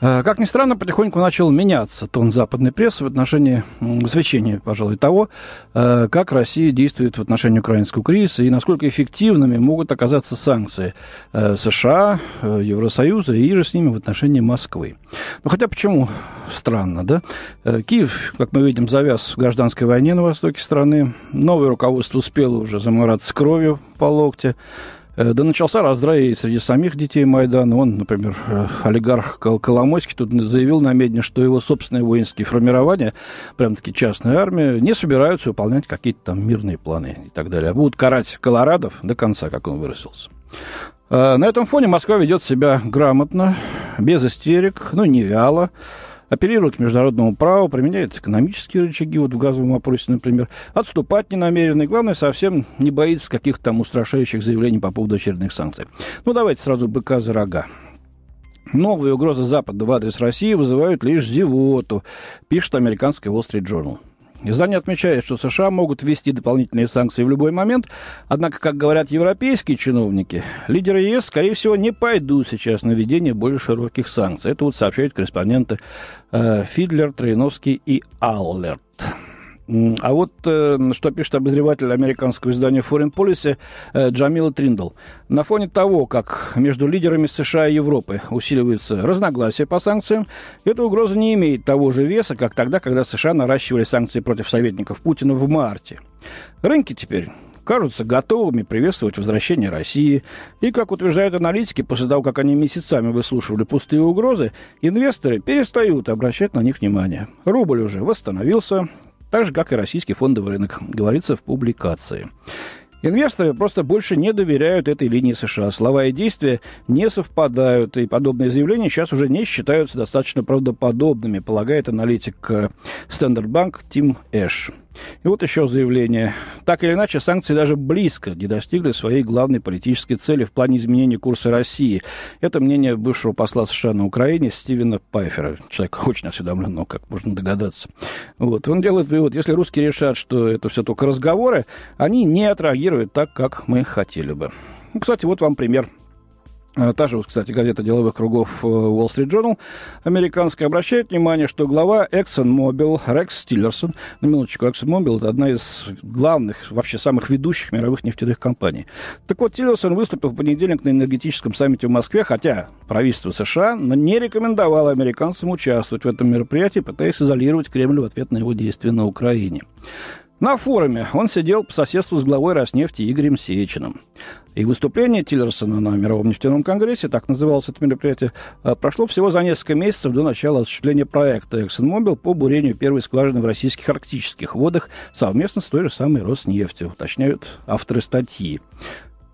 Э, как ни странно, потихоньку начал меняться тон западной прессы в отношении высвечения, пожалуй, того, э, как Россия действует в отношении украинского кризиса и насколько эффективными могут оказаться санкции э, США, Евросоюза и же с ними в отношении Москвы. Ну, хотя почему странно, да? Киев, как мы видим, завяз в гражданской войне на востоке страны. Новое руководство успело уже замораться кровью по локте. Э, да начался раздрай и среди самих детей Майдана. Он, например, э, олигарх Коломойский тут заявил на медне, что его собственные воинские формирования, прям-таки частная армия, не собираются выполнять какие-то там мирные планы и так далее. А будут карать колорадов до конца, как он выразился. Э, на этом фоне Москва ведет себя грамотно, без истерик, ну, не вяло апеллирует к международному праву, применяет экономические рычаги, вот в газовом вопросе, например, отступать не намерен, и, главное, совсем не боится каких-то там устрашающих заявлений по поводу очередных санкций. Ну, давайте сразу быка за рога. Новые угрозы Запада в адрес России вызывают лишь зевоту, пишет американский Wall Street Journal. Издание отмечает, что США могут ввести дополнительные санкции в любой момент, однако, как говорят европейские чиновники, лидеры ЕС, скорее всего, не пойдут сейчас на введение более широких санкций. Это вот сообщают корреспонденты э, Фидлер, Троиновский и Аллерт. А вот э, что пишет обозреватель американского издания Foreign Policy э, Джамила Триндл. На фоне того, как между лидерами США и Европы усиливаются разногласия по санкциям, эта угроза не имеет того же веса, как тогда, когда США наращивали санкции против советников Путина в марте. Рынки теперь кажутся готовыми приветствовать возвращение России. И, как утверждают аналитики, после того, как они месяцами выслушивали пустые угрозы, инвесторы перестают обращать на них внимание. Рубль уже восстановился, так же, как и российский фондовый рынок, говорится в публикации. Инвесторы просто больше не доверяют этой линии США. Слова и действия не совпадают, и подобные заявления сейчас уже не считаются достаточно правдоподобными, полагает аналитик Standard Bank Тим Эш. И вот еще заявление. Так или иначе, санкции даже близко не достигли своей главной политической цели в плане изменения курса России. Это мнение бывшего посла США на Украине Стивена Пайфера. Человек очень осведомленного, как можно догадаться. Вот. Он делает вывод, если русские решат, что это все только разговоры, они не отреагируют так, как мы хотели бы. Ну, кстати, вот вам пример та же, кстати, газета деловых кругов э, Wall Street Journal американская обращает внимание, что глава ExxonMobil Рекс Тиллерсон, на минуточку, ExxonMobil это одна из главных, вообще самых ведущих мировых нефтяных компаний. Так вот, Тиллерсон выступил в понедельник на энергетическом саммите в Москве, хотя правительство США не рекомендовало американцам участвовать в этом мероприятии, пытаясь изолировать Кремль в ответ на его действия на Украине. На форуме он сидел по соседству с главой Роснефти Игорем Сечиным. И выступление Тиллерсона на Мировом нефтяном конгрессе, так называлось это мероприятие, э, прошло всего за несколько месяцев до начала осуществления проекта ExxonMobil по бурению первой скважины в российских арктических водах совместно с той же самой Роснефтью, уточняют авторы статьи.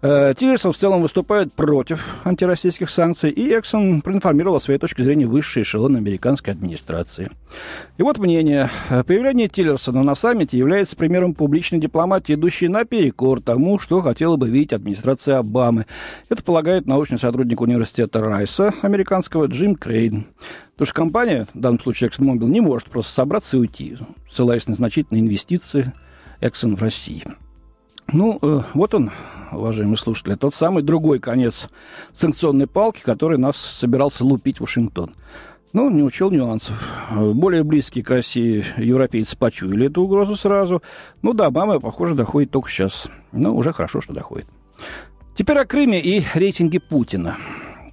Э, Тиллерсон в целом выступает против антироссийских санкций, и Эксон проинформировал о своей точке зрения высший эшелон американской администрации. И вот мнение. Появление Тиллерсона на саммите является примером публичной дипломатии, идущей наперекор тому, что хотела бы видеть администрация Обамы. Это полагает научный сотрудник университета Райса, американского Джим Крейн. Потому что компания, в данном случае ExxonMobil, не может просто собраться и уйти, ссылаясь на значительные инвестиции Exxon в России. Ну, э, вот он, уважаемые слушатели, тот самый другой конец санкционной палки, который нас собирался лупить Вашингтон. Ну, не учел нюансов. Более близкие к России европейцы почуяли эту угрозу сразу. Ну да, мама, похоже, доходит только сейчас. Но уже хорошо, что доходит. Теперь о Крыме и рейтинге Путина.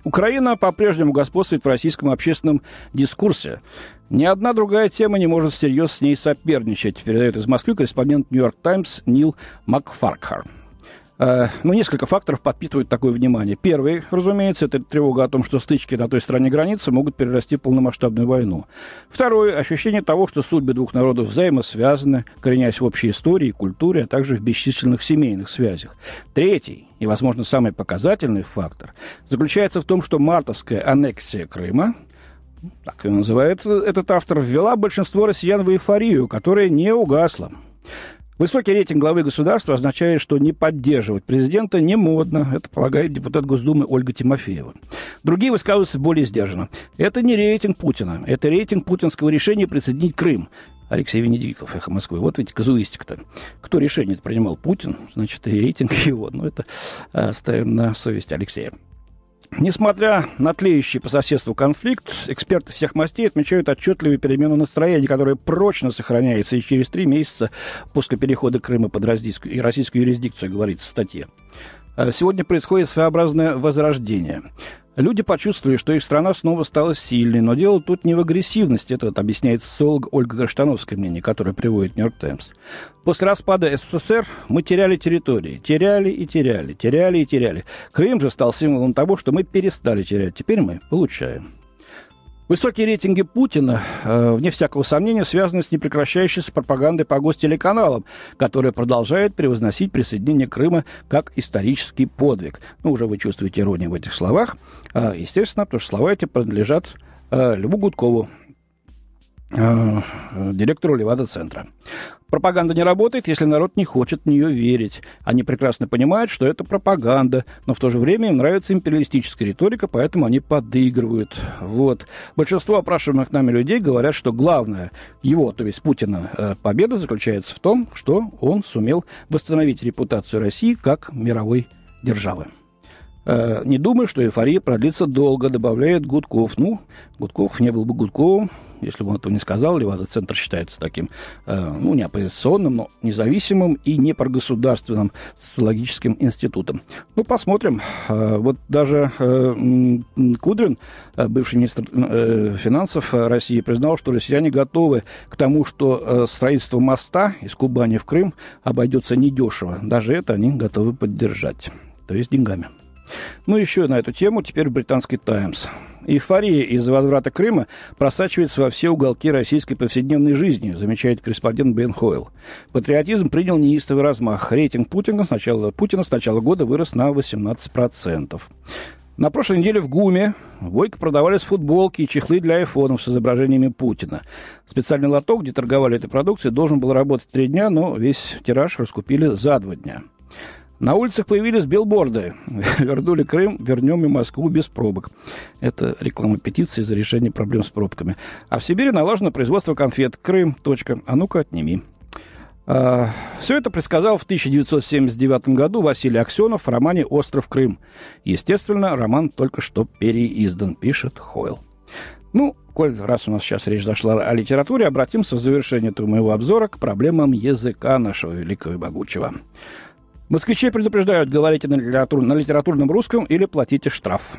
Украина по-прежнему господствует в российском общественном дискурсе. Ни одна другая тема не может всерьез с ней соперничать, передает из Москвы корреспондент «Нью-Йорк Таймс» Нил Макфаркхар. Э, ну, несколько факторов подпитывают такое внимание. Первый, разумеется, это тревога о том, что стычки на той стороне границы могут перерасти в полномасштабную войну. Второе, ощущение того, что судьбы двух народов взаимосвязаны, коренясь в общей истории и культуре, а также в бесчисленных семейных связях. Третий, и, возможно, самый показательный фактор, заключается в том, что мартовская аннексия Крыма так и называет этот автор, ввела большинство россиян в эйфорию, которая не угасла. Высокий рейтинг главы государства означает, что не поддерживать президента не модно. Это полагает депутат Госдумы Ольга Тимофеева. Другие высказываются более сдержанно. Это не рейтинг Путина. Это рейтинг путинского решения присоединить Крым. Алексей Венедиктов, «Эхо Москвы». Вот ведь казуистика-то. Кто решение принимал? Путин, значит, и рейтинг его. Но ну, это оставим на совесть Алексея. Несмотря на тлеющий по соседству конфликт, эксперты всех мастей отмечают отчетливую перемену настроения, которая прочно сохраняется и через три месяца после перехода Крыма под российскую, и российскую юрисдикцию, говорится в статье. Э, сегодня происходит своеобразное возрождение. Люди почувствовали, что их страна снова стала сильной, но дело тут не в агрессивности, это вот объясняет социолог Ольга Гаштановская мнение, которое приводит Нью-Йорк Таймс. После распада СССР мы теряли территории, теряли и теряли, теряли и теряли. Крым же стал символом того, что мы перестали терять, теперь мы получаем. Высокие рейтинги Путина, э, вне всякого сомнения, связаны с непрекращающейся пропагандой по гостелеканалам, которая продолжает превозносить присоединение Крыма как исторический подвиг. Ну, уже вы чувствуете иронию в этих словах. Э, естественно, потому что слова эти принадлежат э, Льву Гудкову, директору Левада-центра. Пропаганда не работает, если народ не хочет в нее верить. Они прекрасно понимают, что это пропаганда, но в то же время им нравится империалистическая риторика, поэтому они подыгрывают. Вот. Большинство опрашиваемых нами людей говорят, что главное его, то есть Путина, э, победа заключается в том, что он сумел восстановить репутацию России как мировой державы. Э, не думаю, что эйфория продлится долго, добавляет Гудков. Ну, Гудков не был бы Гудковым, если бы он этого не сказал, Левада-центр считается таким, э, ну, не оппозиционным, но независимым и не прогосударственным социологическим институтом. Ну, посмотрим. Э, вот даже Кудрин, бывший министр финансов России, признал, что россияне готовы к тому, что строительство моста из Кубани в Крым обойдется недешево. Даже это они готовы поддержать, то есть деньгами. Ну, еще на эту тему теперь британский «Таймс». Эйфория из-за возврата Крыма просачивается во все уголки российской повседневной жизни, замечает корреспондент Бен Хойл. Патриотизм принял неистовый размах. Рейтинг Путина с начала, Путина с начала года вырос на 18%. На прошлой неделе в ГУМе Войко продавались футболки и чехлы для айфонов с изображениями Путина. Специальный лоток, где торговали этой продукцией, должен был работать три дня, но весь тираж раскупили за два дня. На улицах появились билборды. Вернули Крым, вернем и Москву без пробок. Это реклама петиции за решение проблем с пробками. А в Сибири налажено производство конфет. Крым. Точка. А ну-ка, отними. А, все это предсказал в 1979 году Василий Аксенов в романе «Остров Крым». Естественно, роман только что переиздан, пишет Хойл. Ну, коль раз у нас сейчас речь зашла о литературе, обратимся в завершение этого моего обзора к проблемам языка нашего великого и могучего. Москвичей предупреждают, говорите на, литератур, на литературном русском или платите штраф.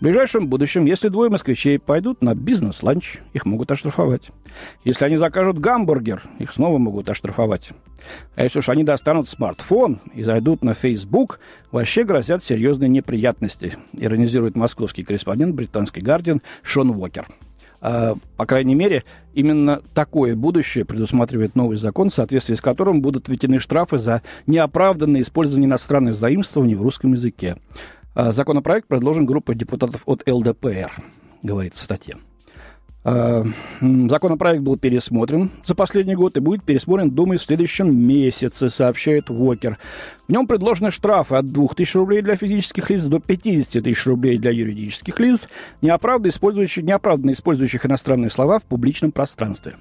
В ближайшем будущем, если двое москвичей пойдут на бизнес-ланч, их могут оштрафовать. Если они закажут гамбургер, их снова могут оштрафовать. А если уж они достанут смартфон и зайдут на Facebook, вообще грозят серьезные неприятности, иронизирует московский корреспондент британский «Гардиан» Шон Уокер. А, по крайней мере, именно такое будущее предусматривает новый закон, в соответствии с которым будут введены штрафы за неоправданное использование иностранных заимствований в русском языке. А, законопроект предложен группой депутатов от ЛДПР, говорится в статье. А, законопроект был пересмотрен за последний год и будет пересмотрен, думаю, в следующем месяце, сообщает Уокер. В нем предложены штрафы от 2000 рублей для физических лиц до 50 тысяч рублей для юридических лиц, неоправданно использующих, неоправданно использующих иностранные слова в публичном пространстве.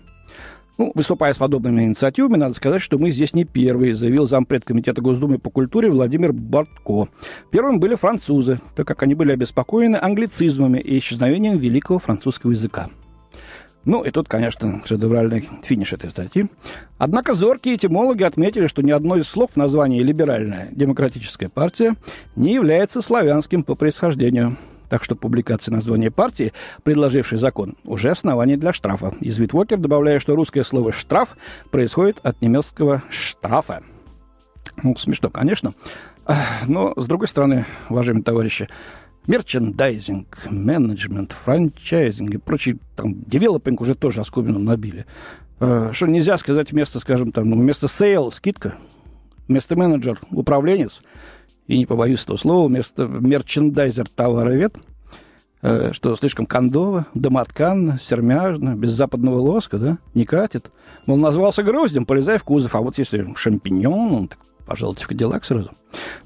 Ну, выступая с подобными инициативами, надо сказать, что мы здесь не первые, заявил зампред Комитета Госдумы по культуре Владимир Бортко. Первым были французы, так как они были обеспокоены англицизмами и исчезновением великого французского языка. Ну, и тут, конечно, шедевральный финиш этой статьи. Однако зоркие этимологи отметили, что ни одно из слов в названии «либеральная демократическая партия» не является славянским по происхождению. Так что публикация названия партии, предложившей закон, уже основание для штрафа. Извит Вокер, добавляя, что русское слово «штраф» происходит от немецкого «штрафа». Ну, смешно, конечно. Но, с другой стороны, уважаемые товарищи, мерчендайзинг, менеджмент, франчайзинг и прочий, там, developing уже тоже оскомину набили. Э, что нельзя сказать вместо, скажем, там, ну, вместо sale скидка, вместо менеджер управленец, и не побоюсь этого слова, вместо мерчендайзер товаровед. э, что слишком кондово, домотканно, сермяжно, без западного лоска, да, не катит. Мол, назвался гроздем, полезай в кузов, а вот если шампиньон, он так пожалуйте в Кадиллак сразу.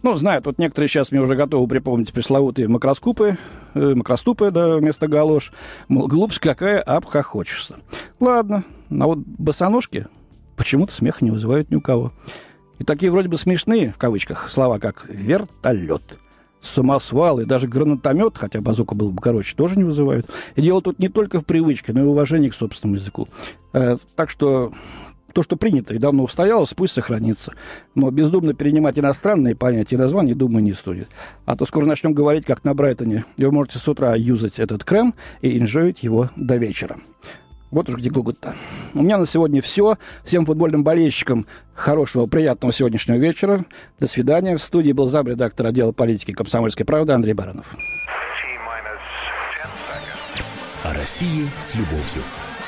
Ну, знаю, тут некоторые сейчас мне уже готовы припомнить пресловутые макроскупы, э, макроступы, да, вместо галош. Мол, глупость какая, обхохочешься. Ладно, а вот босоножки почему-то смеха не вызывают ни у кого. И такие вроде бы смешные, в кавычках, слова, как «вертолет», самосвал и даже гранатомет, хотя базука был бы короче, тоже не вызывают. И дело тут не только в привычке, но и в уважении к собственному языку. Э, так что то, что принято и давно устоялось, пусть сохранится. Но бездумно перенимать иностранные понятия и названия, думаю, не стоит. А то скоро начнем говорить, как на Брайтоне. И вы можете с утра юзать этот крем и инжоить его до вечера. Вот уж где гугут-то. У меня на сегодня все. Всем футбольным болельщикам хорошего, приятного сегодняшнего вечера. До свидания. В студии был замредактор отдела политики комсомольской правды Андрей Баранов. О России с любовью.